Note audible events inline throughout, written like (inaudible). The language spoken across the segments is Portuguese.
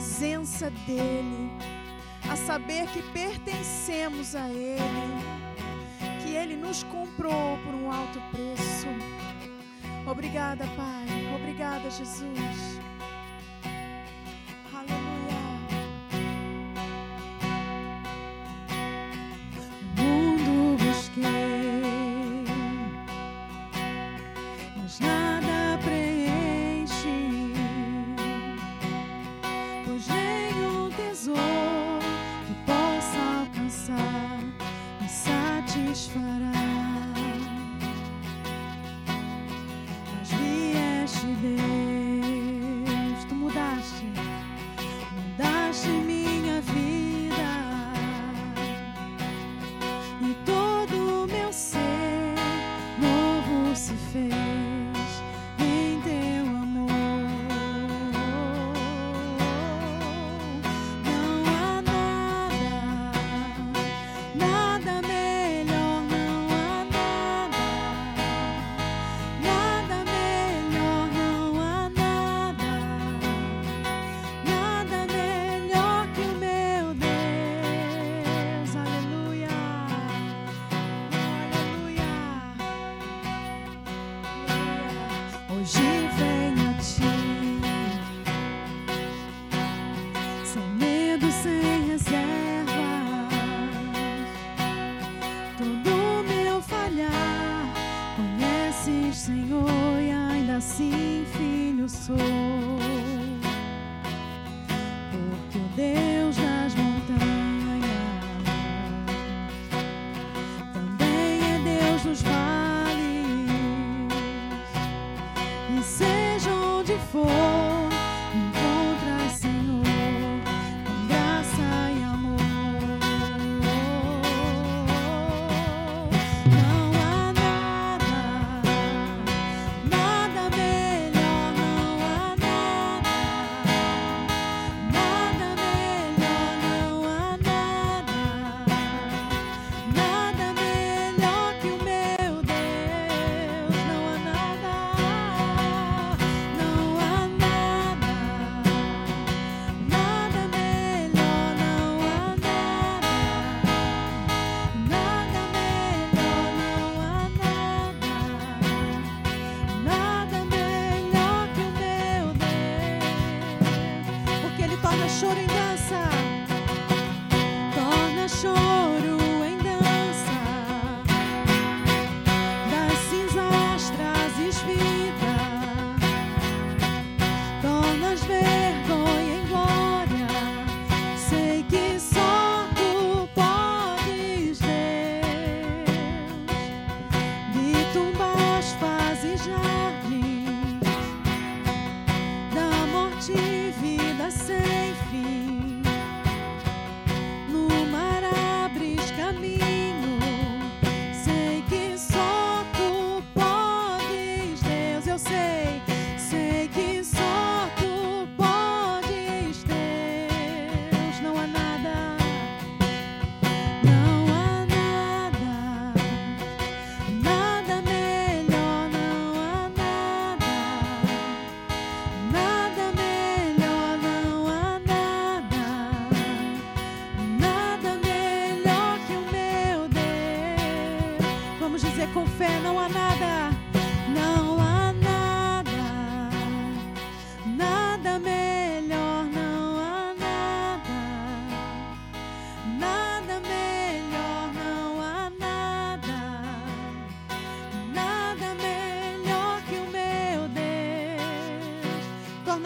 presença dEle, a saber que pertencemos a Ele, que Ele nos comprou por um alto preço. Obrigada, Pai. Obrigada, Jesus. para chorar em dança.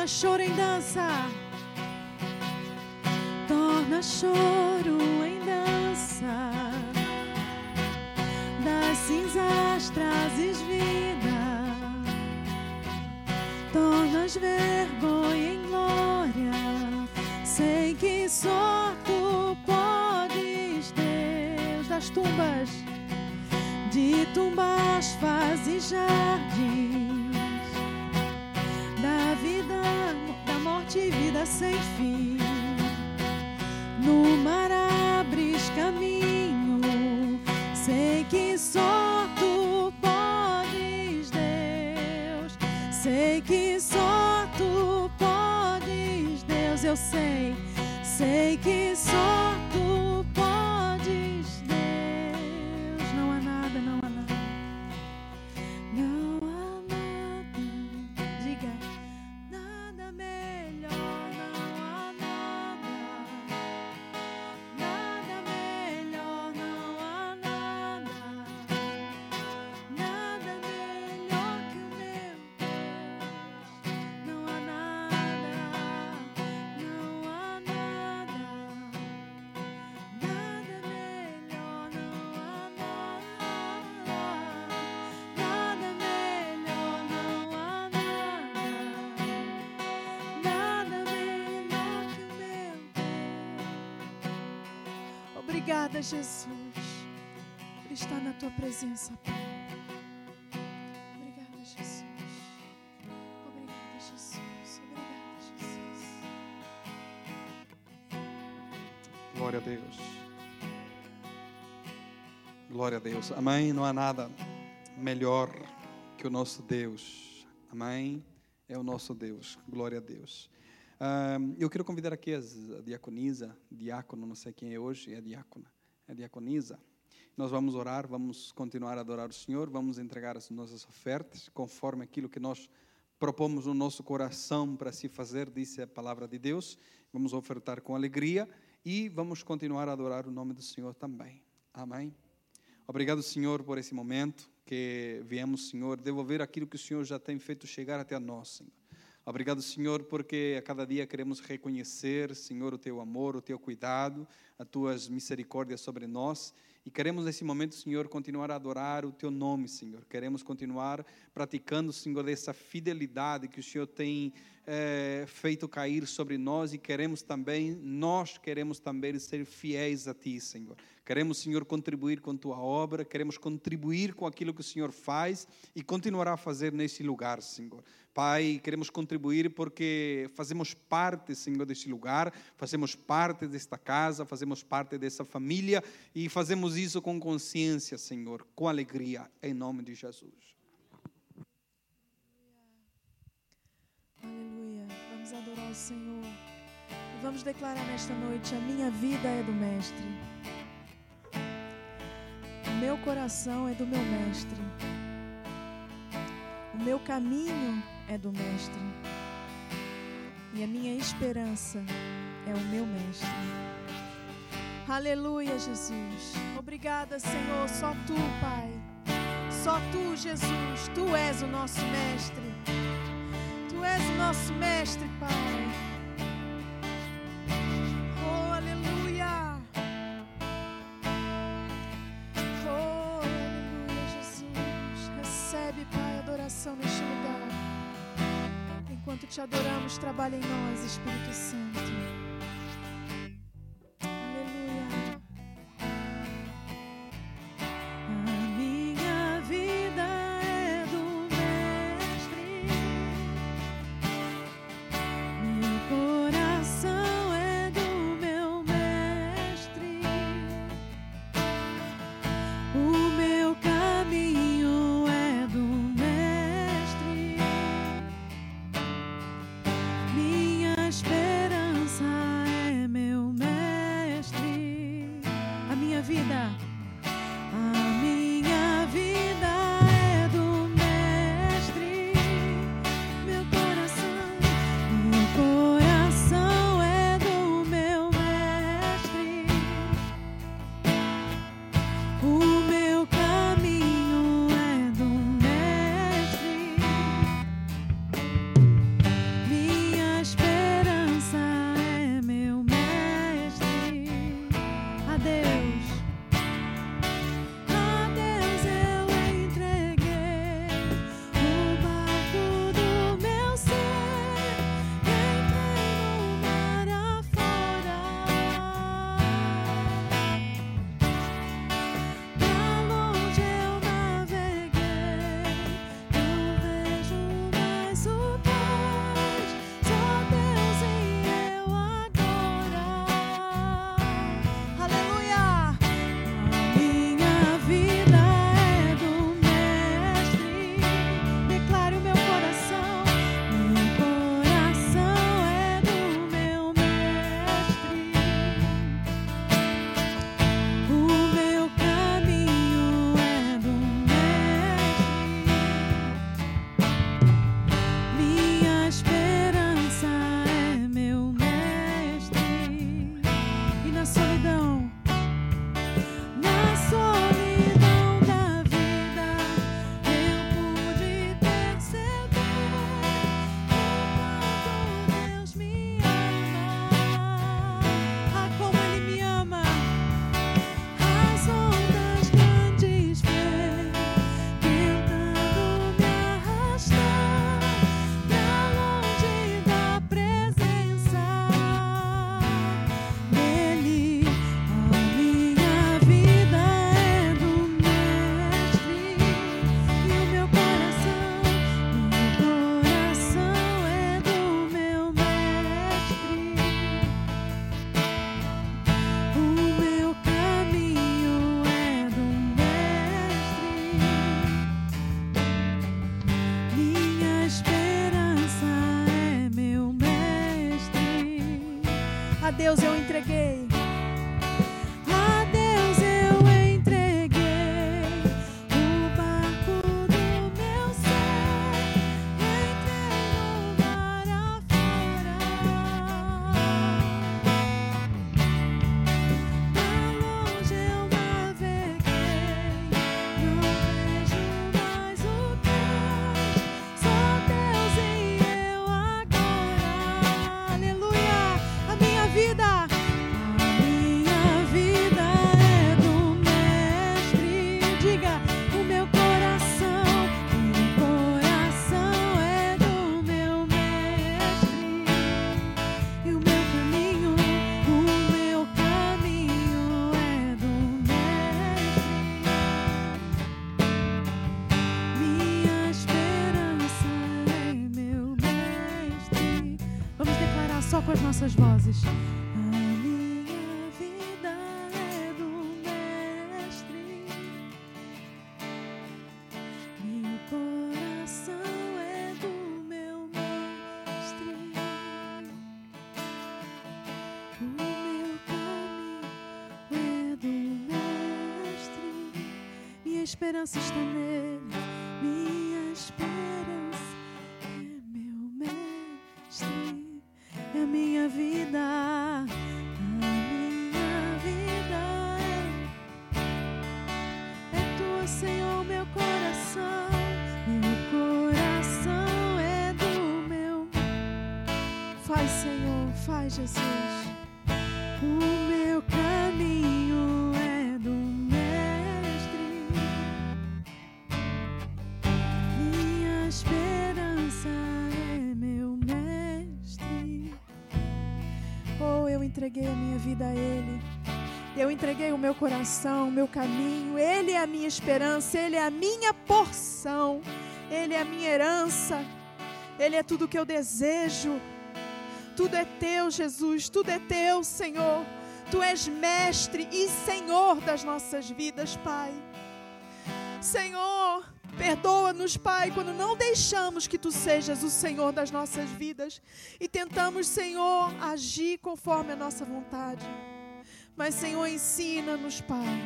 Choro em dança. Torna choro em dança. Das cinzas trazes vida. Tornas vergonha em glória. Sei que só tu podes, Deus das tumbas. De tumbas fazes jardim vida sem fim. No mar abres caminho, sei que só tu podes, Deus. Sei que só tu podes, Deus. Eu eu sei, sei que só Obrigada, Jesus, por estar na tua presença, Pai. Obrigada, Jesus. Obrigada, Jesus. Obrigada, Jesus. Glória a Deus. Glória a Deus. Amém. Não há nada melhor que o nosso Deus. Amém. É o nosso Deus. Glória a Deus. Ah, eu quero convidar aqui a diaconisa, diácono, não sei quem é hoje, é diácona, a diaconisa. Nós vamos orar, vamos continuar a adorar o Senhor, vamos entregar as nossas ofertas conforme aquilo que nós propomos no nosso coração para se fazer, disse a palavra de Deus. Vamos ofertar com alegria e vamos continuar a adorar o nome do Senhor também. Amém. Obrigado, Senhor, por esse momento que viemos, Senhor, devolver aquilo que o Senhor já tem feito chegar até nós, Senhor. Obrigado, Senhor, porque a cada dia queremos reconhecer, Senhor, o teu amor, o teu cuidado, as tuas misericórdias sobre nós. E queremos nesse momento, Senhor, continuar a adorar o teu nome, Senhor. Queremos continuar praticando, Senhor, dessa fidelidade que o Senhor tem eh, feito cair sobre nós e queremos também, nós queremos também ser fiéis a Ti, Senhor. Queremos, Senhor, contribuir com Tua obra, queremos contribuir com aquilo que o Senhor faz e continuará a fazer nesse lugar, Senhor. Pai, queremos contribuir porque fazemos parte, Senhor, deste lugar, fazemos parte desta casa, fazemos parte dessa família e fazemos isso com consciência, Senhor, com alegria, em nome de Jesus. Aleluia. Vamos adorar o Senhor. Vamos declarar nesta noite: a minha vida é do Mestre. Meu coração é do meu Mestre. O meu caminho é do Mestre. E a minha esperança é o meu Mestre. Aleluia, Jesus. Obrigada, Senhor. Só tu, Pai. Só tu, Jesus. Tu és o nosso Mestre. Tu és o nosso mestre, Pai. Te adoramos, trabalha em nós, Espírito Santo. Nossas vozes. A Mestre, minha esperança está nele, Jesus. O meu caminho é do Mestre. Minha esperança é meu Mestre. Oh, eu entreguei a minha vida a Ele. Eu entreguei o meu coração, o meu caminho. Ele é a minha esperança, Ele é a minha porção, Ele é a minha herança, Ele é tudo que eu desejo. Tudo é teu, Jesus, tudo é teu, Senhor. Tu és mestre e Senhor das nossas vidas, Pai. Senhor, perdoa-nos, Pai, quando não deixamos que Tu sejas o Senhor das nossas vidas e tentamos, Senhor, agir conforme a nossa vontade. Mas, Senhor, ensina-nos, Pai.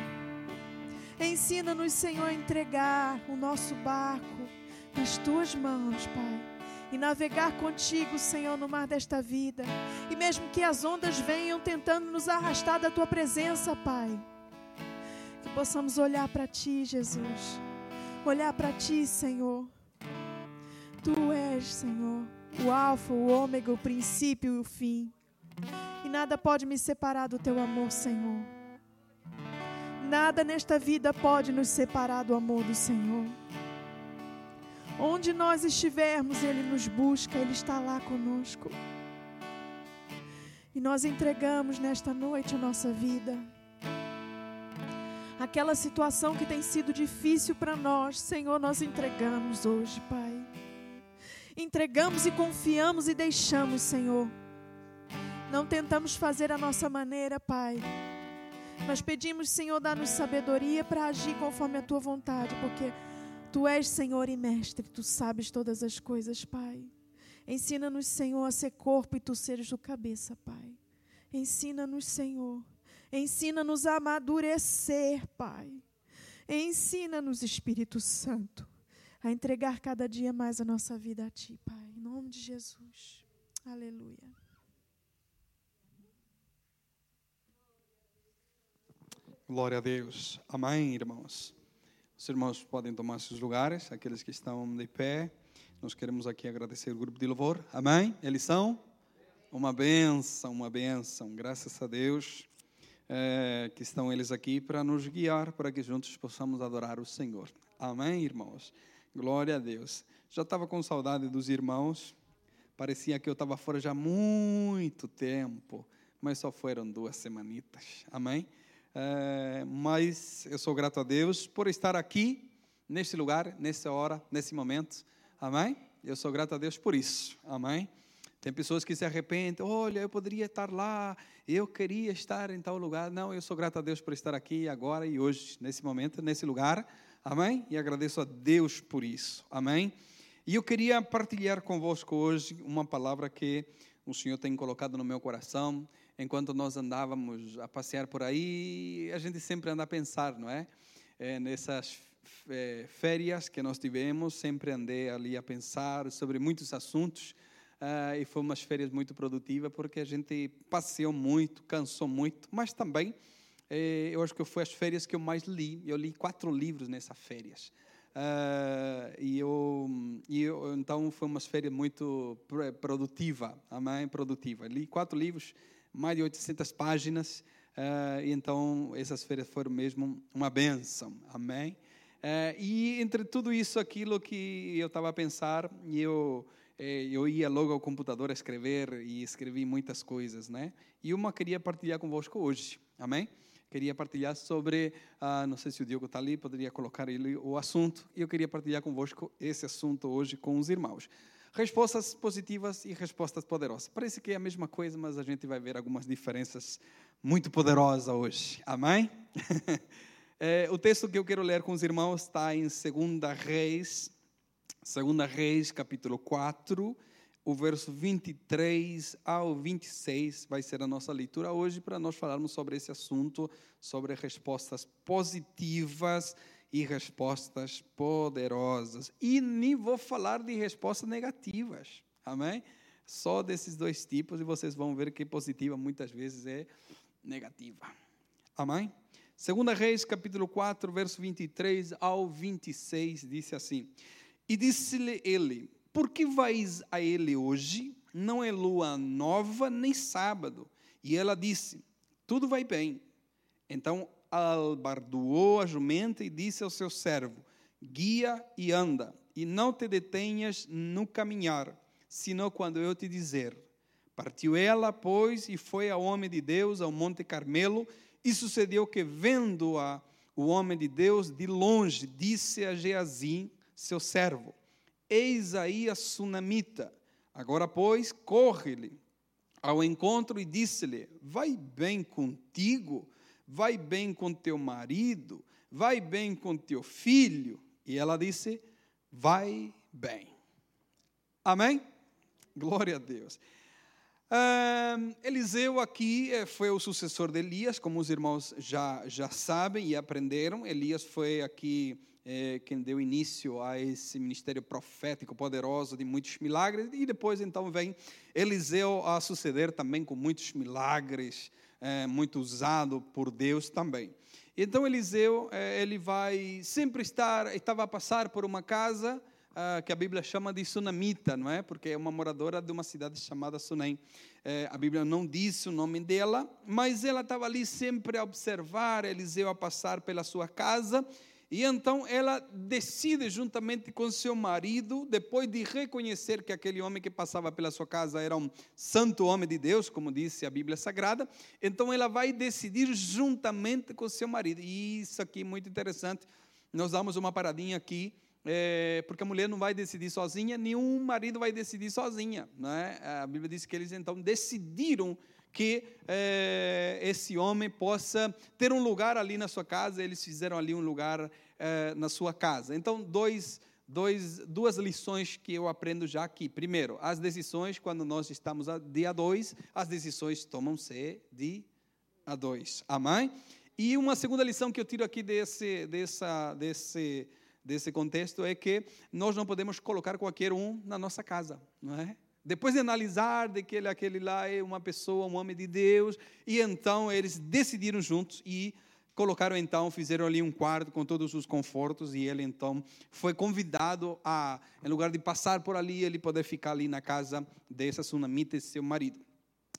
Ensina-nos, Senhor, a entregar o nosso barco nas Tuas mãos, Pai e navegar contigo, Senhor, no mar desta vida. E mesmo que as ondas venham tentando nos arrastar da tua presença, Pai, que possamos olhar para ti, Jesus. Olhar para ti, Senhor. Tu és, Senhor, o Alfa, o Ômega, o princípio e o fim. E nada pode me separar do teu amor, Senhor. Nada nesta vida pode nos separar do amor do Senhor. Onde nós estivermos, Ele nos busca, Ele está lá conosco. E nós entregamos nesta noite a nossa vida. Aquela situação que tem sido difícil para nós, Senhor, nós entregamos hoje, Pai. Entregamos e confiamos e deixamos, Senhor. Não tentamos fazer a nossa maneira, Pai. Nós pedimos, Senhor, dá-nos sabedoria para agir conforme a tua vontade, porque Tu és Senhor e Mestre, Tu sabes todas as coisas, Pai. Ensina-nos, Senhor, a ser corpo e Tu seres o cabeça, Pai. Ensina-nos, Senhor. Ensina-nos a amadurecer, Pai. Ensina-nos, Espírito Santo, a entregar cada dia mais a nossa vida a Ti, Pai. Em nome de Jesus. Aleluia. Glória a Deus. Amém, irmãos. Os irmãos podem tomar seus lugares, aqueles que estão de pé. Nós queremos aqui agradecer o grupo de louvor. Amém? Eles são uma benção, uma benção. Graças a Deus é, que estão eles aqui para nos guiar, para que juntos possamos adorar o Senhor. Amém, irmãos? Glória a Deus. Já estava com saudade dos irmãos. Parecia que eu estava fora já há muito tempo, mas só foram duas semanitas. Amém? É, mas eu sou grato a Deus por estar aqui, neste lugar, nessa hora, nesse momento. Amém? Eu sou grato a Deus por isso. Amém? Tem pessoas que se arrependem, olha, eu poderia estar lá, eu queria estar em tal lugar. Não, eu sou grato a Deus por estar aqui agora e hoje, nesse momento, nesse lugar. Amém? E agradeço a Deus por isso. Amém? E eu queria partilhar convosco hoje uma palavra que o Senhor tem colocado no meu coração. Enquanto nós andávamos a passear por aí, a gente sempre anda a pensar, não é? é nessas é, férias que nós tivemos, sempre andei ali a pensar sobre muitos assuntos Uh, e foi umas férias muito produtivas porque a gente passeou muito, cansou muito, mas também eh, eu acho que foi as férias que eu mais li. Eu li quatro livros nessas férias. Uh, e, eu, e eu, então foi umas férias muito produtiva, amém? Produtiva. Li quatro livros, mais de 800 páginas. Uh, e então essas férias foram mesmo uma benção, amém? Uh, e entre tudo isso, aquilo que eu estava a pensar, e eu eh, eu ia logo ao computador a escrever e escrevi muitas coisas, né? E uma queria partilhar convosco hoje, amém? Queria partilhar sobre, ah, não sei se o Diogo está ali, poderia colocar ele o assunto, e eu queria partilhar convosco esse assunto hoje com os irmãos. Respostas positivas e respostas poderosas. Parece que é a mesma coisa, mas a gente vai ver algumas diferenças muito poderosas hoje, amém? (laughs) é, o texto que eu quero ler com os irmãos está em 2 Reis Segunda Reis, capítulo 4, o verso 23 ao 26 vai ser a nossa leitura hoje para nós falarmos sobre esse assunto, sobre respostas positivas e respostas poderosas. E nem vou falar de respostas negativas, amém? Só desses dois tipos e vocês vão ver que positiva muitas vezes é negativa. Amém? Segunda Reis, capítulo 4, verso 23 ao 26, disse assim: e disse-lhe ele: Por que vais a ele hoje? Não é lua nova nem sábado. E ela disse: Tudo vai bem. Então albardoou a jumenta e disse ao seu servo: Guia e anda, e não te detenhas no caminhar, senão quando eu te dizer. Partiu ela, pois, e foi ao homem de Deus ao Monte Carmelo, e sucedeu que, vendo-a o homem de Deus de longe, disse a Geazim, seu servo: Eis aí a sunamita. Agora, pois, corre-lhe ao encontro e disse-lhe: Vai bem contigo, vai bem com teu marido, vai bem com teu filho. E ela disse: Vai bem. Amém? Glória a Deus. Um, Eliseu aqui eh, foi o sucessor de Elias, como os irmãos já, já sabem e aprenderam. Elias foi aqui é, quem deu início a esse ministério profético poderoso de muitos milagres, e depois então vem Eliseu a suceder também com muitos milagres, é, muito usado por Deus também. Então Eliseu, é, ele vai sempre estar, estava a passar por uma casa ah, que a Bíblia chama de Sunamita, não é? Porque é uma moradora de uma cidade chamada Sunem. É, a Bíblia não disse o nome dela, mas ela estava ali sempre a observar Eliseu a passar pela sua casa e então ela decide, juntamente com seu marido, depois de reconhecer que aquele homem que passava pela sua casa era um santo homem de Deus, como disse a Bíblia Sagrada, então ela vai decidir juntamente com seu marido. E isso aqui é muito interessante. Nós damos uma paradinha aqui, é, porque a mulher não vai decidir sozinha, nenhum marido vai decidir sozinha. Não é? A Bíblia diz que eles então decidiram que é, esse homem possa ter um lugar ali na sua casa. Eles fizeram ali um lugar é, na sua casa. Então, dois, dois, duas lições que eu aprendo já aqui. Primeiro, as decisões, quando nós estamos a, de a dois, as decisões tomam-se de a dois. Amém? E uma segunda lição que eu tiro aqui desse, dessa, desse, desse contexto é que nós não podemos colocar qualquer um na nossa casa, não é? Depois de analisar de que ele, aquele lá é uma pessoa, um homem de Deus, e então eles decidiram juntos e colocaram então, fizeram ali um quarto com todos os confortos e ele então foi convidado a, em lugar de passar por ali, ele poder ficar ali na casa dessa sunamita, seu marido.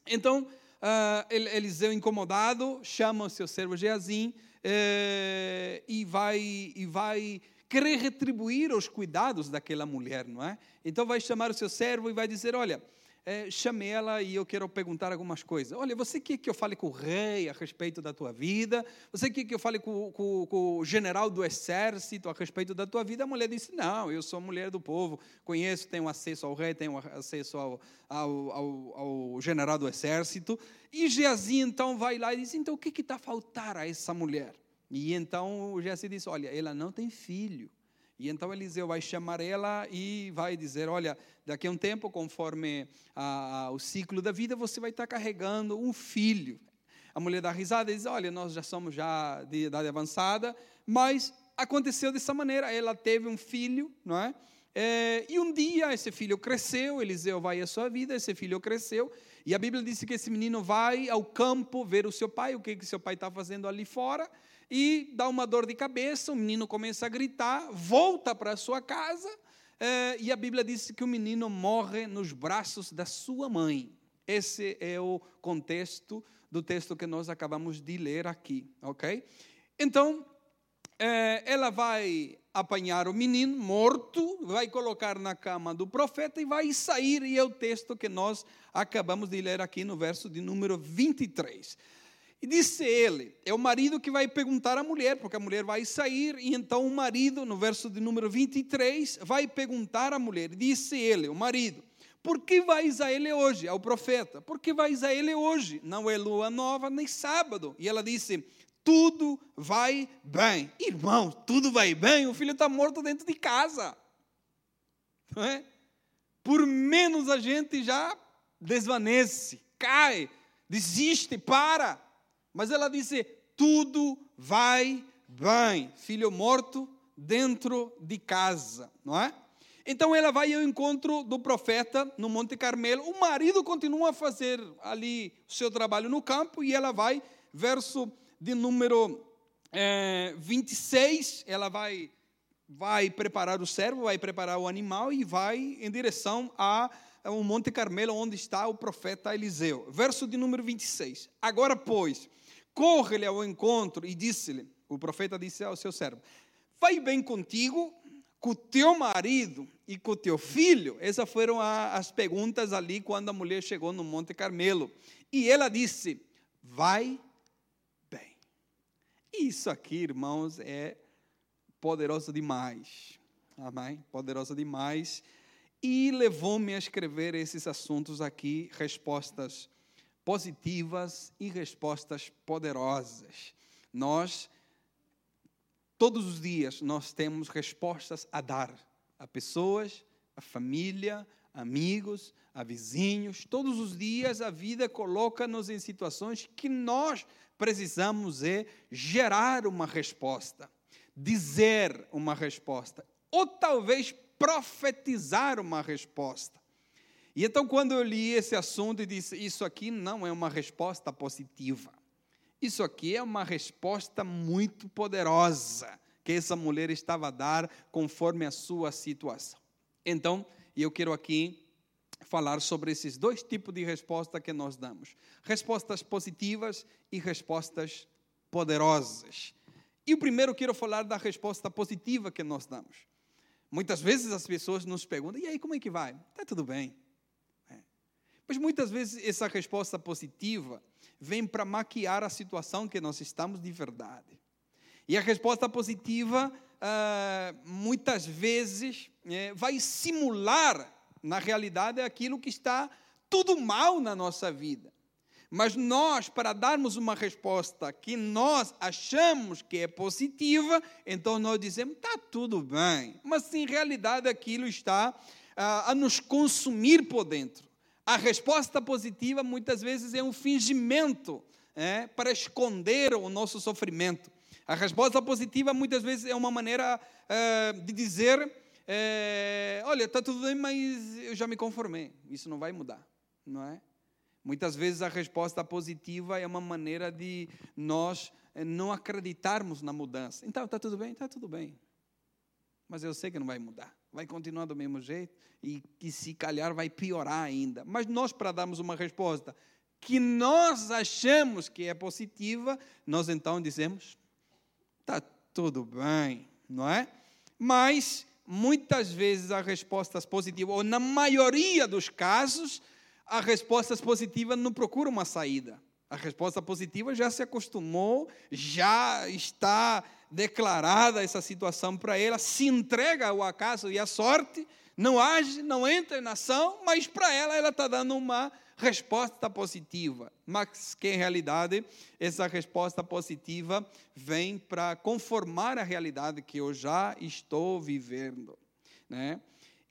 Então, uh, Eliseu incomodado chama o seu servo Geazim uh, e vai e vai querer retribuir os cuidados daquela mulher, não é? Então vai chamar o seu servo e vai dizer, olha, é, chame ela e eu quero perguntar algumas coisas. Olha, você quer que eu fale com o rei a respeito da tua vida? Você quer que eu fale com, com, com, o general do exército a respeito da tua vida? A mulher disse: Não, eu sou mulher do povo, conheço, tenho acesso ao rei, tenho acesso ao, ao, ao, ao general do exército. E Geazi então vai lá e diz: Então o que está a faltar a essa mulher? E então o Geazi diz: Olha, ela não tem filho. E então Eliseu vai chamar ela e vai dizer: Olha, daqui a um tempo, conforme a, a, o ciclo da vida, você vai estar carregando um filho. A mulher dá risada e diz: Olha, nós já somos já de idade avançada, mas aconteceu dessa maneira. Ela teve um filho, não é? é e um dia esse filho cresceu, Eliseu vai à sua vida, esse filho cresceu, e a Bíblia diz que esse menino vai ao campo ver o seu pai, o que, que seu pai está fazendo ali fora e dá uma dor de cabeça, o menino começa a gritar, volta para sua casa, eh, e a Bíblia diz que o menino morre nos braços da sua mãe. Esse é o contexto do texto que nós acabamos de ler aqui, ok? Então, eh, ela vai apanhar o menino morto, vai colocar na cama do profeta e vai sair, e é o texto que nós acabamos de ler aqui no verso de número 23. E disse ele: é o marido que vai perguntar à mulher, porque a mulher vai sair, e então o marido, no verso de número 23, vai perguntar à mulher. Disse ele, o marido: Por que vais a ele hoje? Ao profeta: Por que vais a ele hoje? Não é lua nova nem sábado. E ela disse: Tudo vai bem. Irmão, tudo vai bem. O filho está morto dentro de casa. Não é? Por menos a gente já desvanece, cai, desiste, para. Mas ela disse: tudo vai bem. Filho morto dentro de casa, não é? Então ela vai ao encontro do profeta no Monte Carmelo. O marido continua a fazer ali o seu trabalho no campo e ela vai, verso de número é, 26, ela vai, vai preparar o servo, vai preparar o animal e vai em direção a ao Monte Carmelo, onde está o profeta Eliseu. Verso de número 26. Agora, pois, corre-lhe ao encontro e disse-lhe: o profeta disse ao seu servo: Vai bem contigo, com teu marido e com teu filho? Essas foram as perguntas ali quando a mulher chegou no Monte Carmelo. E ela disse: Vai bem. Isso aqui, irmãos, é poderoso demais. Amém? Poderoso demais. E levou-me a escrever esses assuntos aqui, respostas positivas e respostas poderosas. Nós, todos os dias, nós temos respostas a dar a pessoas, a família, amigos, a vizinhos. Todos os dias a vida coloca-nos em situações que nós precisamos é gerar uma resposta, dizer uma resposta, ou talvez profetizar uma resposta. E então, quando eu li esse assunto e disse: Isso aqui não é uma resposta positiva. Isso aqui é uma resposta muito poderosa que essa mulher estava a dar conforme a sua situação. Então, eu quero aqui falar sobre esses dois tipos de resposta que nós damos: respostas positivas e respostas poderosas. E o primeiro quero falar da resposta positiva que nós damos. Muitas vezes as pessoas nos perguntam: e aí, como é que vai? Está tudo bem. Mas muitas vezes essa resposta positiva vem para maquiar a situação que nós estamos de verdade. E a resposta positiva, ah, muitas vezes, é, vai simular, na realidade, aquilo que está tudo mal na nossa vida. Mas nós, para darmos uma resposta que nós achamos que é positiva, então nós dizemos, está tudo bem. Mas, em realidade, aquilo está ah, a nos consumir por dentro. A resposta positiva muitas vezes é um fingimento é, para esconder o nosso sofrimento. A resposta positiva muitas vezes é uma maneira é, de dizer: é, olha, está tudo bem, mas eu já me conformei, isso não vai mudar, não é? Muitas vezes a resposta positiva é uma maneira de nós eh, não acreditarmos na mudança. Então, está tudo bem? Está tudo bem. Mas eu sei que não vai mudar. Vai continuar do mesmo jeito e que se calhar vai piorar ainda. Mas nós, para darmos uma resposta que nós achamos que é positiva, nós então dizemos: está tudo bem, não é? Mas muitas vezes as respostas positivas, ou na maioria dos casos, as respostas positivas não procuram uma saída. A resposta positiva já se acostumou, já está declarada essa situação para ela, se entrega ao acaso e à sorte, não age, não entra em ação, mas para ela, ela está dando uma resposta positiva. Mas que, em realidade, essa resposta positiva vem para conformar a realidade que eu já estou vivendo. Né?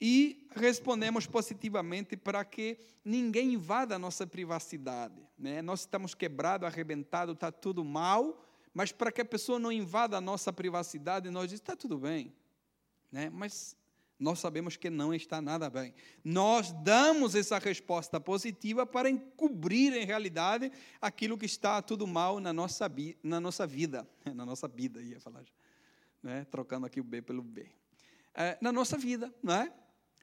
E respondemos positivamente para que ninguém invada a nossa privacidade. Né? Nós estamos quebrados, arrebentados, está tudo mal, mas para que a pessoa não invada a nossa privacidade, nós dizemos, está tudo bem. Né? Mas nós sabemos que não está nada bem. Nós damos essa resposta positiva para encobrir, em realidade, aquilo que está tudo mal na nossa, na nossa vida. (laughs) Na nossa vida, ia falar. Né? Trocando aqui o B pelo B. É, na nossa vida, não é?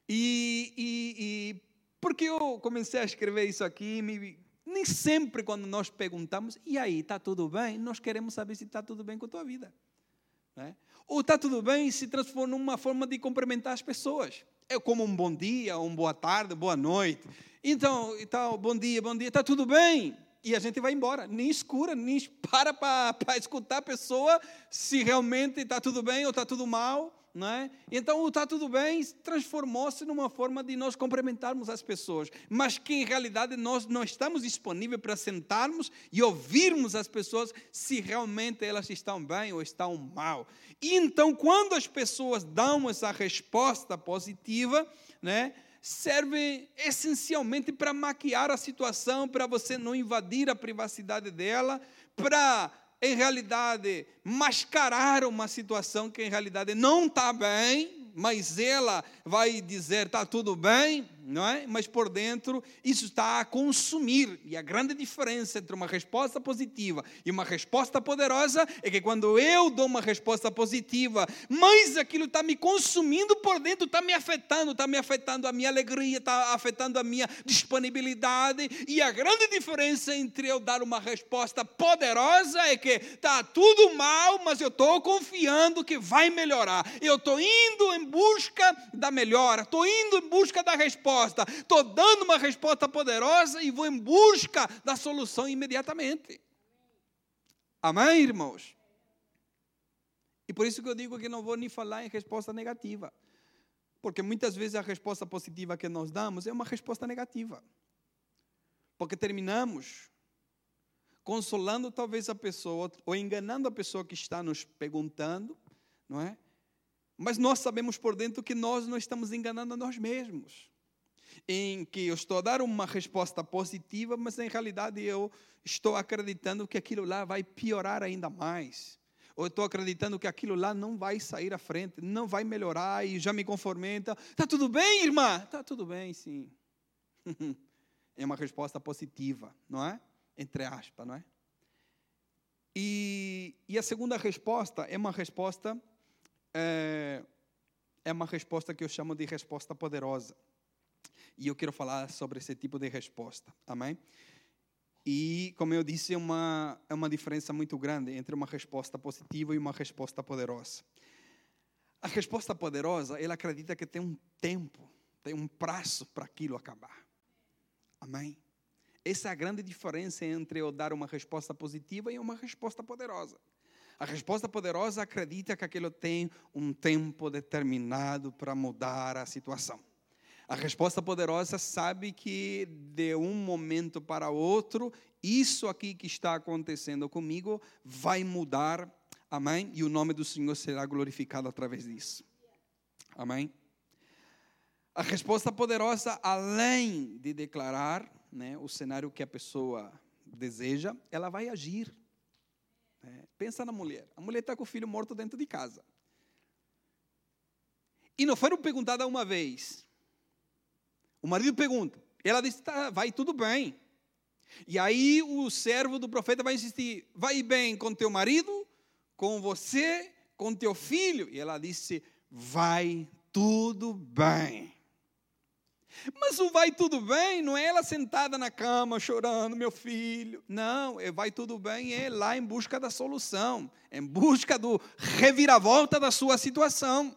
E, e, e porque eu comecei a escrever isso aqui, me, nem sempre quando nós perguntamos, e aí, está tudo bem? Nós queremos saber se está tudo bem com a tua vida. Né? Ou está tudo bem se transforma numa forma de cumprimentar as pessoas. É como um bom dia, um boa tarde, boa noite. Então, então bom dia, bom dia, está tudo bem? E a gente vai embora, nem escura, nem (laughs) para para escutar a pessoa se realmente está tudo bem ou está tudo mal não é? Então o está tudo bem transformou-se numa forma de nós cumprimentarmos as pessoas, mas que em realidade nós não estamos disponíveis para sentarmos e ouvirmos as pessoas se realmente elas estão bem ou estão mal. E então quando as pessoas dão essa resposta positiva, né? serve essencialmente para maquiar a situação, para você não invadir a privacidade dela, para em realidade, mascarar uma situação que em realidade não está bem, mas ela vai dizer está tudo bem, não é? Mas por dentro isso está a consumir. E a grande diferença entre uma resposta positiva e uma resposta poderosa é que quando eu dou uma resposta positiva, mas aquilo está me consumindo por dentro, está me afetando, está me afetando a minha alegria, está afetando a minha disponibilidade. E a grande diferença entre eu dar uma resposta poderosa é que está tudo mal, mas eu estou confiando que vai melhorar. Eu estou indo em busca da melhora, estou indo em busca da resposta, estou dando uma resposta poderosa e vou em busca da solução imediatamente. Amém, irmãos? E por isso que eu digo que não vou nem falar em resposta negativa. Porque muitas vezes a resposta positiva que nós damos é uma resposta negativa. Porque terminamos consolando talvez a pessoa ou enganando a pessoa que está nos perguntando, não é? Mas nós sabemos por dentro que nós não estamos enganando a nós mesmos. Em que eu estou a dar uma resposta positiva, mas em realidade eu estou acreditando que aquilo lá vai piorar ainda mais. Ou estou acreditando que aquilo lá não vai sair à frente, não vai melhorar e já me conformei. Está tudo bem, irmã? Está tudo bem, sim. (laughs) é uma resposta positiva, não é? Entre aspas, não é? E, e a segunda resposta é uma resposta é, é uma resposta que eu chamo de resposta poderosa. E eu quero falar sobre esse tipo de resposta. Amém? E, como eu disse, é uma, é uma diferença muito grande entre uma resposta positiva e uma resposta poderosa. A resposta poderosa, ela acredita que tem um tempo, tem um prazo para aquilo acabar. Amém? Essa é a grande diferença entre eu dar uma resposta positiva e uma resposta poderosa. A resposta poderosa acredita que aquilo tem um tempo determinado para mudar a situação. A resposta poderosa sabe que de um momento para outro, isso aqui que está acontecendo comigo vai mudar. Amém? E o nome do Senhor será glorificado através disso. Amém? A resposta poderosa, além de declarar né, o cenário que a pessoa deseja, ela vai agir. É, pensa na mulher. A mulher está com o filho morto dentro de casa. E não foram perguntada uma vez. O marido pergunta. Ela diz: tá, vai tudo bem. E aí o servo do profeta vai insistir: vai bem com teu marido, com você, com teu filho. E ela disse: vai tudo bem. Mas o vai tudo bem não é ela sentada na cama chorando, meu filho. Não, é vai tudo bem é lá em busca da solução, em busca do reviravolta da sua situação.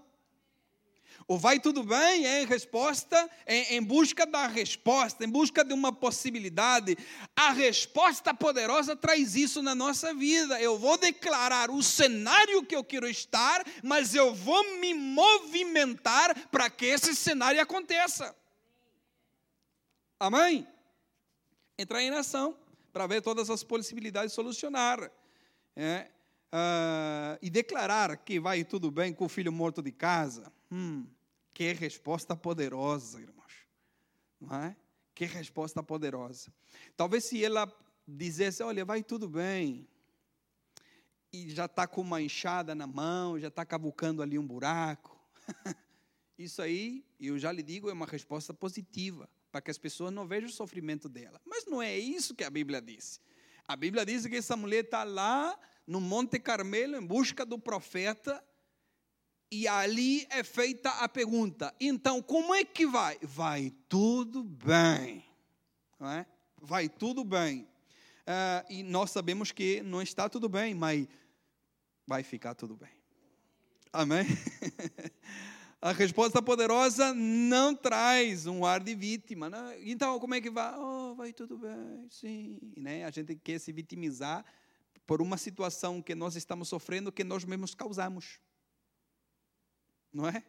O vai tudo bem é em resposta, é em busca da resposta, em busca de uma possibilidade. A resposta poderosa traz isso na nossa vida. Eu vou declarar o cenário que eu quero estar, mas eu vou me movimentar para que esse cenário aconteça. Amém? Entrar em ação para ver todas as possibilidades solucionar. É, uh, e declarar que vai tudo bem com o filho morto de casa. Hum, que resposta poderosa, irmãos. Não é? Que resposta poderosa. Talvez se ela dissesse, olha, vai tudo bem, e já está com uma enxada na mão, já está cavucando ali um buraco. (laughs) Isso aí, eu já lhe digo, é uma resposta positiva, para que as pessoas não vejam o sofrimento dela. Mas não é isso que a Bíblia diz. A Bíblia diz que essa mulher está lá no Monte Carmelo em busca do profeta e ali é feita a pergunta: então, como é que vai? Vai tudo bem. É? Vai tudo bem. Uh, e nós sabemos que não está tudo bem, mas vai ficar tudo bem. Amém? (laughs) a resposta poderosa não traz um ar de vítima. Né? Então, como é que vai? Oh, vai tudo bem, sim. Né? A gente quer se vitimizar por uma situação que nós estamos sofrendo que nós mesmos causamos não é?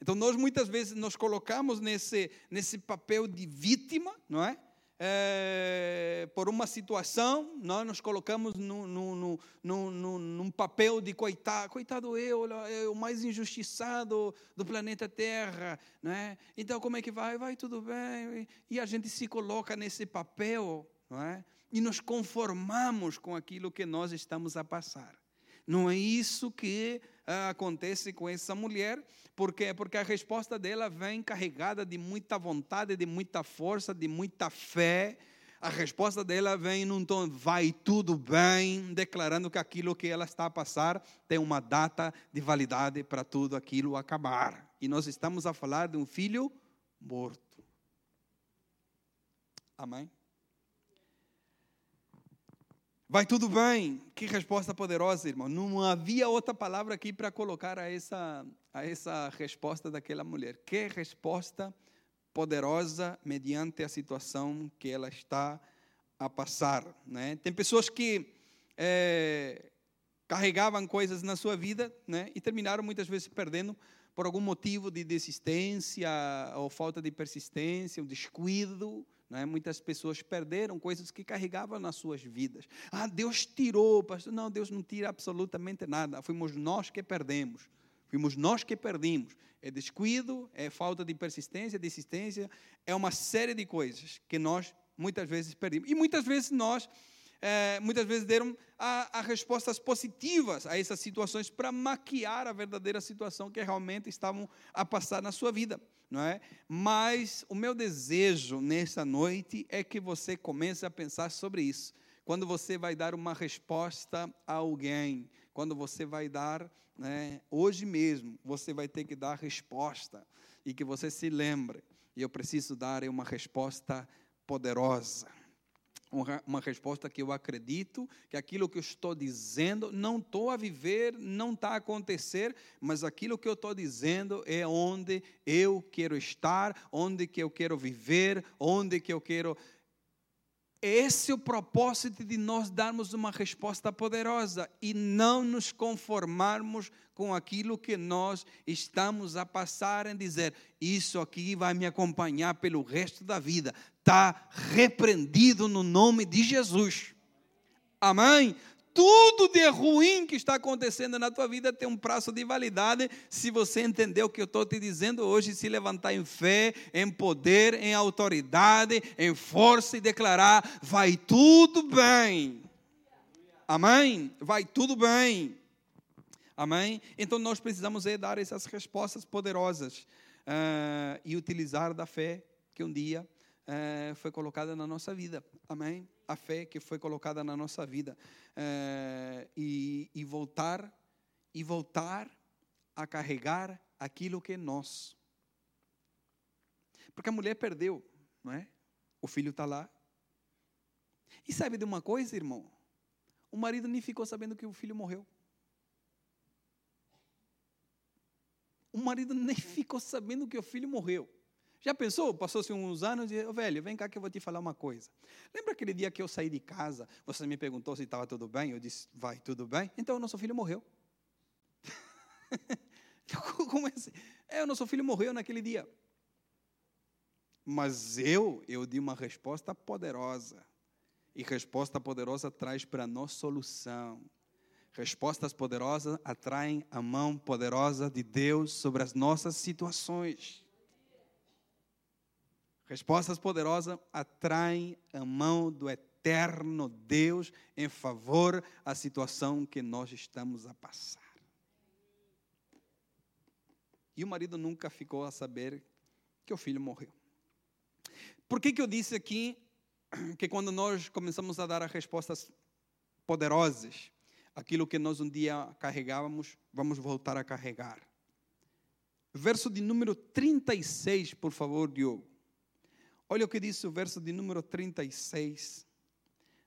Então nós muitas vezes nos colocamos nesse, nesse papel de vítima, não é? é por uma situação, nós nos colocamos no, no, no, no, num papel de coitado, coitado eu, é o mais injustiçado do planeta Terra, não é? Então como é que vai? Vai tudo bem. E a gente se coloca nesse papel, não é? E nos conformamos com aquilo que nós estamos a passar. Não é isso que ah, acontece com essa mulher, porque porque a resposta dela vem carregada de muita vontade, de muita força, de muita fé. A resposta dela vem num tom vai tudo bem, declarando que aquilo que ela está a passar tem uma data de validade para tudo aquilo acabar. E nós estamos a falar de um filho morto. Amém? Vai tudo bem. Que resposta poderosa, irmão. Não havia outra palavra aqui para colocar a essa, a essa resposta daquela mulher. Que resposta poderosa mediante a situação que ela está a passar. Né? Tem pessoas que é, carregavam coisas na sua vida né? e terminaram muitas vezes perdendo por algum motivo de desistência ou falta de persistência, um descuido. Né? Muitas pessoas perderam coisas que carregavam nas suas vidas. Ah, Deus tirou, pastor. Não, Deus não tira absolutamente nada. Fomos nós que perdemos. Fomos nós que perdemos. É descuido, é falta de persistência, desistência, é uma série de coisas que nós muitas vezes perdemos. E muitas vezes nós, é, muitas vezes deram a, a respostas positivas a essas situações para maquiar a verdadeira situação que realmente estavam a passar na sua vida não é? Mas o meu desejo nesta noite é que você comece a pensar sobre isso. Quando você vai dar uma resposta a alguém, quando você vai dar, né, hoje mesmo, você vai ter que dar resposta e que você se lembre. E eu preciso dar uma resposta poderosa uma resposta que eu acredito, que aquilo que eu estou dizendo, não estou a viver, não está a acontecer, mas aquilo que eu estou dizendo é onde eu quero estar, onde que eu quero viver, onde que eu quero esse é o propósito de nós darmos uma resposta poderosa e não nos conformarmos com aquilo que nós estamos a passar em dizer, isso aqui vai me acompanhar pelo resto da vida. Está repreendido no nome de Jesus. Amém? Tudo de ruim que está acontecendo na tua vida tem um prazo de validade. Se você entender o que eu estou te dizendo hoje, se levantar em fé, em poder, em autoridade, em força e declarar: vai tudo bem. Amém? Vai tudo bem. Amém? Então nós precisamos é dar essas respostas poderosas uh, e utilizar da fé que um dia é, foi colocada na nossa vida. Amém? A fé que foi colocada na nossa vida. É, e, e voltar, e voltar a carregar aquilo que é nosso. Porque a mulher perdeu, não é? O filho está lá. E sabe de uma coisa, irmão? O marido nem ficou sabendo que o filho morreu. O marido nem ficou sabendo que o filho morreu. Já pensou? Passou-se uns anos e, oh, velho, vem cá que eu vou te falar uma coisa. Lembra aquele dia que eu saí de casa? Você me perguntou se estava tudo bem? Eu disse, vai, tudo bem. Então, o nosso filho morreu. (laughs) Como é assim? É, o nosso filho morreu naquele dia. Mas eu, eu dei uma resposta poderosa. E resposta poderosa traz para nós solução. Respostas poderosas atraem a mão poderosa de Deus sobre as nossas situações. Respostas poderosas atraem a mão do eterno Deus em favor da situação que nós estamos a passar. E o marido nunca ficou a saber que o filho morreu. Por que, que eu disse aqui que quando nós começamos a dar as respostas poderosas, aquilo que nós um dia carregávamos, vamos voltar a carregar? Verso de número 36, por favor, Diogo. Olha o que diz o verso de número 36,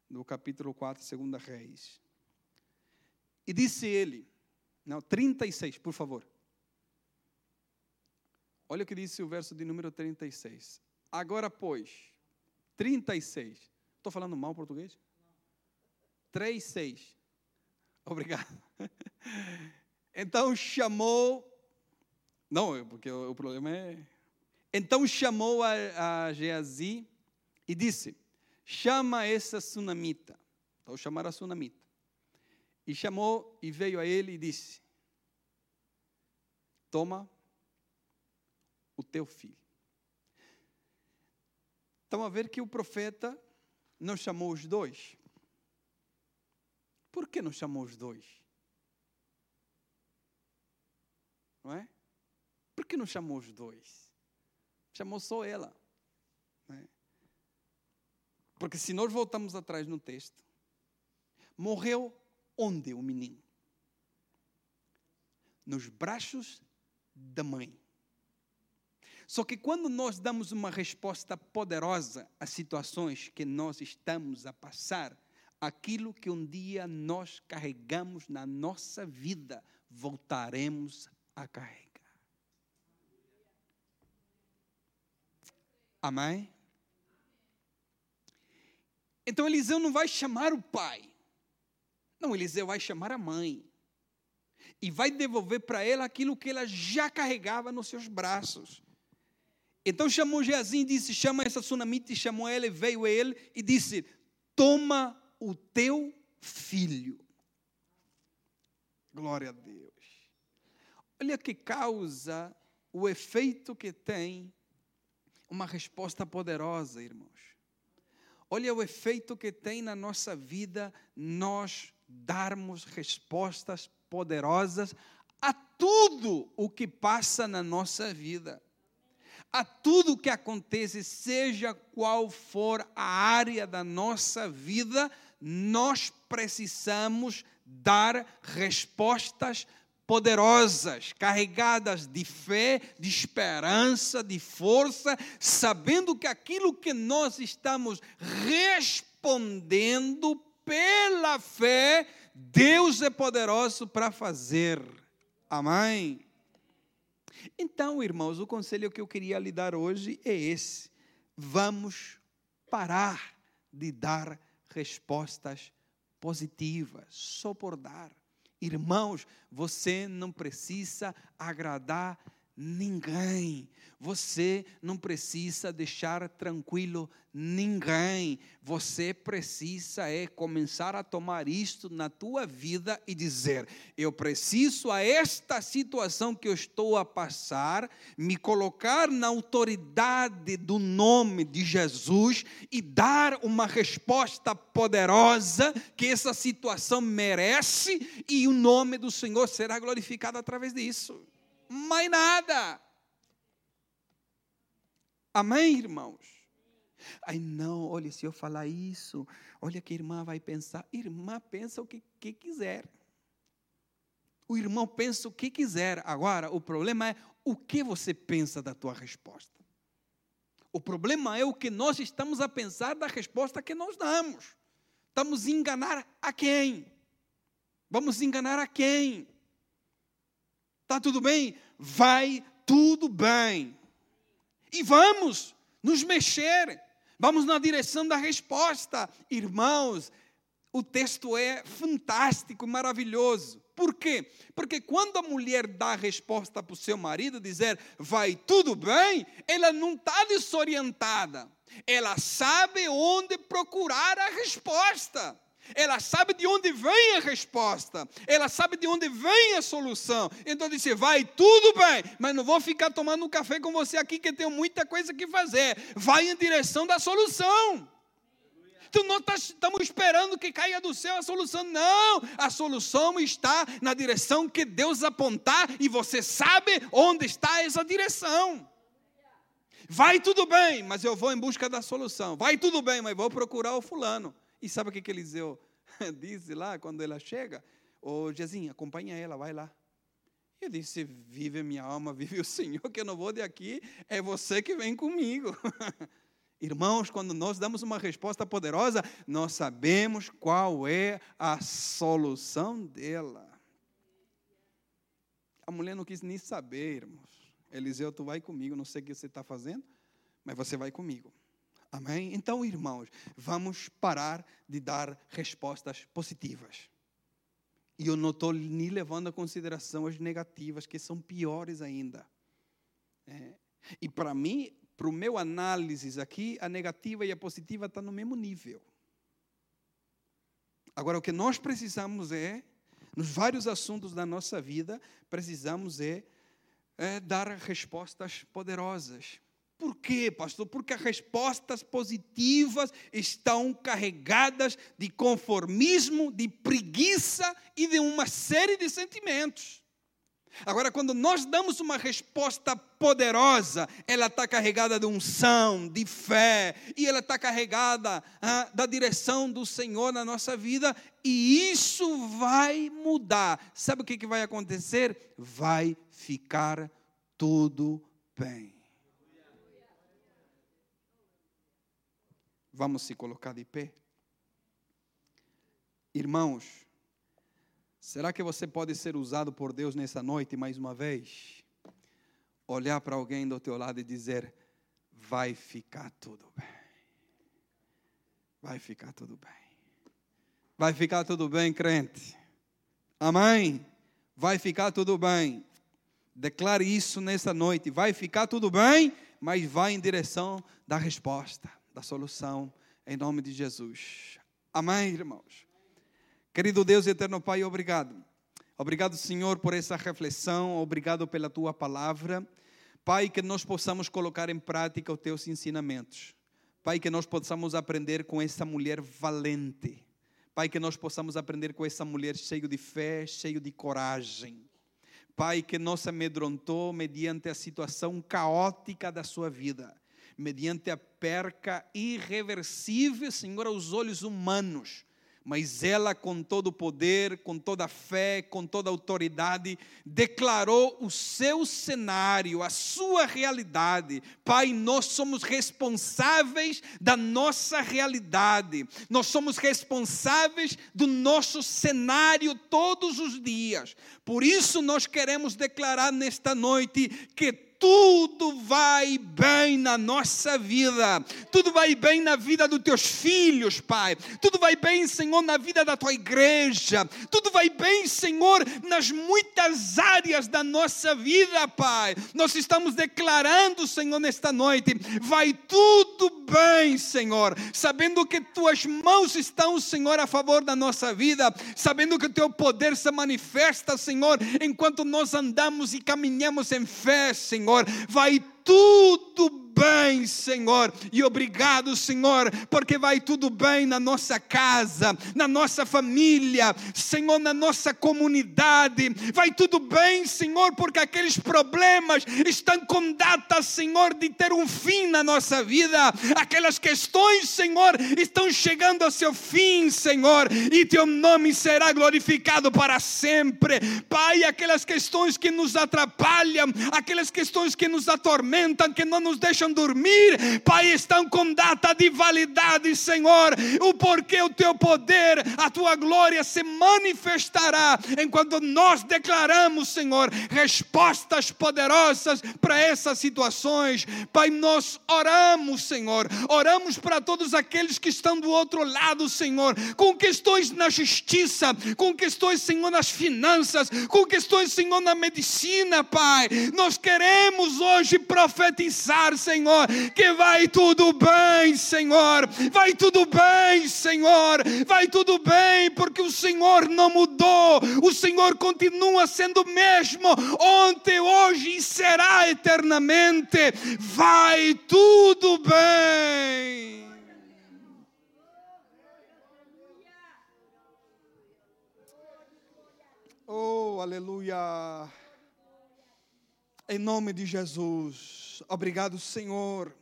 do capítulo 4, segunda Reis. E disse ele, não, 36, por favor. Olha o que disse o verso de número 36. Agora, pois, 36. Estou falando mal português? 3, 6. Obrigado. (laughs) Então chamou. Não, porque o, problema é. Então chamou a, a Geazi e disse: Chama essa sunamita. Então chamaram a sunamita. E chamou e veio a ele e disse: Toma o teu filho. Estão a ver que o profeta não chamou os dois. Por que não chamou os dois? Não é? Por que não chamou os dois? Chamou só ela. É? Porque se nós voltamos atrás no texto, morreu onde o menino? Nos braços da mãe. Só que quando nós damos uma resposta poderosa às situações que nós estamos a passar, aquilo que um dia nós carregamos na nossa vida, voltaremos a carregar. Amém? Então Eliseu não vai chamar o pai. Não, Eliseu vai chamar a mãe. E vai devolver para ela aquilo que ela já carregava nos seus braços. Então chamou Geazim e disse: Chama essa sunamita, e chamou ela, e veio a ele e disse: Toma o teu filho. Glória a Deus. Olha que causa o efeito que tem uma resposta poderosa, irmãos. Olha o efeito que tem na nossa vida nós darmos respostas poderosas a tudo o que passa na nossa vida a tudo que acontece, seja qual for a área da nossa vida, nós precisamos dar respostas poderosas, carregadas de fé, de esperança, de força, sabendo que aquilo que nós estamos respondendo pela fé, Deus é poderoso para fazer. Amém? Então, irmãos, o conselho que eu queria lhe dar hoje é esse: vamos parar de dar respostas positivas, só por dar. Irmãos, você não precisa agradar ninguém. Você não precisa deixar tranquilo ninguém. Você precisa é começar a tomar isto na tua vida e dizer: eu preciso a esta situação que eu estou a passar, me colocar na autoridade do nome de Jesus e dar uma resposta poderosa que essa situação merece e o nome do Senhor será glorificado através disso mais nada. Amém, irmãos? Ai, não, olha, se eu falar isso, olha que a irmã vai pensar. Irmã pensa o que, que quiser. O irmão pensa o que quiser. Agora, o problema é o que você pensa da tua resposta. O problema é o que nós estamos a pensar da resposta que nós damos. Estamos a enganar a quem? Vamos enganar a quem? Está tudo bem? Vai tudo bem. E vamos nos mexer. Vamos na direção da resposta. Irmãos, o texto é fantástico, maravilhoso. Por quê? Porque quando a mulher dá a resposta para o seu marido, dizer vai tudo bem, ela não está desorientada. Ela sabe onde procurar a resposta. Ela sabe de onde vem a resposta. Ela sabe de onde vem a solução. Então disse: vai tudo bem, mas não vou ficar tomando um café com você aqui que tenho muita coisa que fazer. Vai em direção da solução. Então tá, estamos esperando que caia do céu a solução. Não, a solução está na direção que Deus apontar e você sabe onde está essa direção. Vai tudo bem, mas eu vou em busca da solução. Vai tudo bem, mas vou procurar o fulano. E sabe o que, Eliseu (laughs) disse lá quando ela chega? Ô Jezinho, acompanha ela, vai lá. Eu disse: Vive minha alma, (laughs) vive o Senhor, que eu não vou de aqui, é você que vem comigo. (laughs) Irmãos, quando nós damos uma resposta poderosa, nós sabemos qual é a solução dela. A mulher não quis nem saber, irmãos. Eliseu, tu vai comigo, não sei o que você está fazendo, mas você vai comigo. Amém? Então, irmãos, vamos parar de dar respostas positivas. E eu não estou nem levando a consideração as negativas, que são piores ainda. É. E para mim, para o meu análise aqui, a negativa e a positiva estão no mesmo nível. Agora, o que nós precisamos é, nos vários assuntos da nossa vida, precisamos é, é dar respostas poderosas. Por quê, pastor? Porque as respostas positivas estão carregadas de conformismo, de preguiça e de uma série de sentimentos. Agora, quando nós damos uma resposta poderosa, ela está carregada de unção, de fé, e ela está carregada ah, da direção do Senhor na nossa vida, e isso vai mudar. Sabe o que, que vai acontecer? Vai ficar tudo bem. Vamos se colocar de pé. Irmãos, será que você pode ser usado por Deus nessa noite mais uma vez? Olhar para alguém do teu lado e dizer: vai ficar tudo bem. Vai ficar tudo bem. Vai ficar tudo bem, crente. Amém? Vai ficar tudo bem. Declare isso nessa noite. Vai ficar tudo bem, mas vai em direção da resposta da solução, em nome de Jesus. Amém, irmãos? Querido Deus e eterno Pai, obrigado. Obrigado, Senhor, por essa reflexão, obrigado pela tua palavra. Pai, que nós possamos colocar em prática os teus ensinamentos. Pai, que nós possamos aprender com essa mulher valente. Pai, que nós possamos aprender com essa mulher cheio de fé, cheio de coragem. Pai, que não se amedrontou mediante a situação caótica da sua vida mediante a perca irreversível, Senhor, aos olhos humanos. Mas ela, com todo o poder, com toda a fé, com toda a autoridade, declarou o seu cenário, a sua realidade. Pai, nós somos responsáveis da nossa realidade, nós somos responsáveis do nosso cenário todos os dias. Por isso, nós queremos declarar nesta noite que tudo vai bem na nossa vida, tudo vai bem na vida dos teus filhos, Pai, tudo vai bem, Senhor, na vida da tua igreja, tudo vai bem, Senhor, nas muitas áreas da nossa vida, Pai. Nós estamos declarando, Senhor, nesta noite, vai tudo bem, Senhor, sabendo que tuas mãos estão, Senhor, a favor da nossa vida, sabendo que o teu poder se manifesta, Senhor, enquanto nós andamos e caminhamos em fé, Senhor. Senhor, vai tudo bem, Senhor. E obrigado, Senhor, porque vai tudo bem na nossa casa, na nossa família, Senhor, na nossa comunidade. Vai tudo bem, Senhor, porque aqueles problemas estão com data, Senhor, de ter um fim na nossa vida. Aquelas questões, Senhor, estão chegando ao seu fim, Senhor, e teu nome será glorificado para sempre. Pai, aquelas questões que nos atrapalham, aquelas questões que nos atormentam, que não nos deixam dormir, Pai, estão com data de validade, Senhor. O porquê o teu poder, a tua glória se manifestará enquanto nós declaramos, Senhor, respostas poderosas para essas situações. Pai, nós oramos, Senhor, oramos para todos aqueles que estão do outro lado, Senhor, com questões na justiça, com questões, Senhor, nas finanças, com questões, Senhor, na medicina, Pai. Nós queremos hoje profetizar, Senhor, que vai tudo bem, Senhor, vai tudo bem, Senhor, vai tudo bem, porque o Senhor não mudou, o Senhor continua sendo o mesmo, ontem, hoje e será eternamente. Vai tudo bem. Oh, aleluia. Em nome de Jesus. Obrigado, Senhor.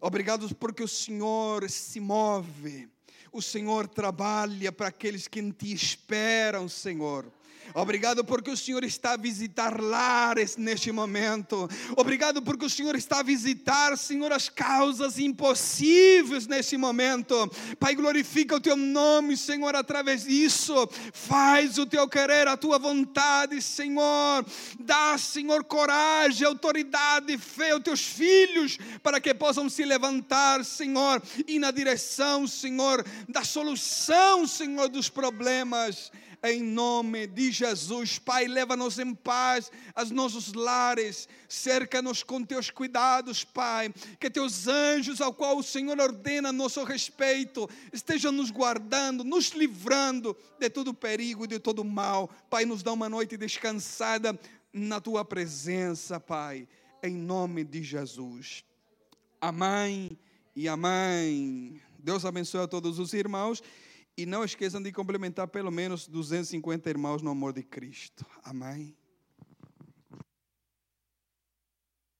Obrigado porque o Senhor se move. O Senhor trabalha para aqueles que te esperam, Senhor. Obrigado porque o Senhor está a visitar lares neste momento. Obrigado porque o Senhor está a visitar, Senhor, as causas impossíveis neste momento. Pai, glorifica o teu nome, Senhor, através disso. Faz o teu querer, a tua vontade, Senhor. Dá, Senhor, coragem, autoridade, fé aos teus filhos para que possam se levantar, Senhor, e na direção, Senhor, da solução, Senhor, dos problemas em nome de Jesus. Pai, leva-nos em paz aos nossos lares, cerca-nos com teus cuidados, Pai. Que teus anjos, ao qual o Senhor ordena nosso respeito, estejam nos guardando, nos livrando de todo perigo e de todo mal. Pai, nos dá uma noite descansada na tua presença, Pai, em nome de Jesus. Amém e amém. Deus abençoe a todos os irmãos. E não esqueçam de complementar pelo menos 250 irmãos no amor de Cristo. Amém.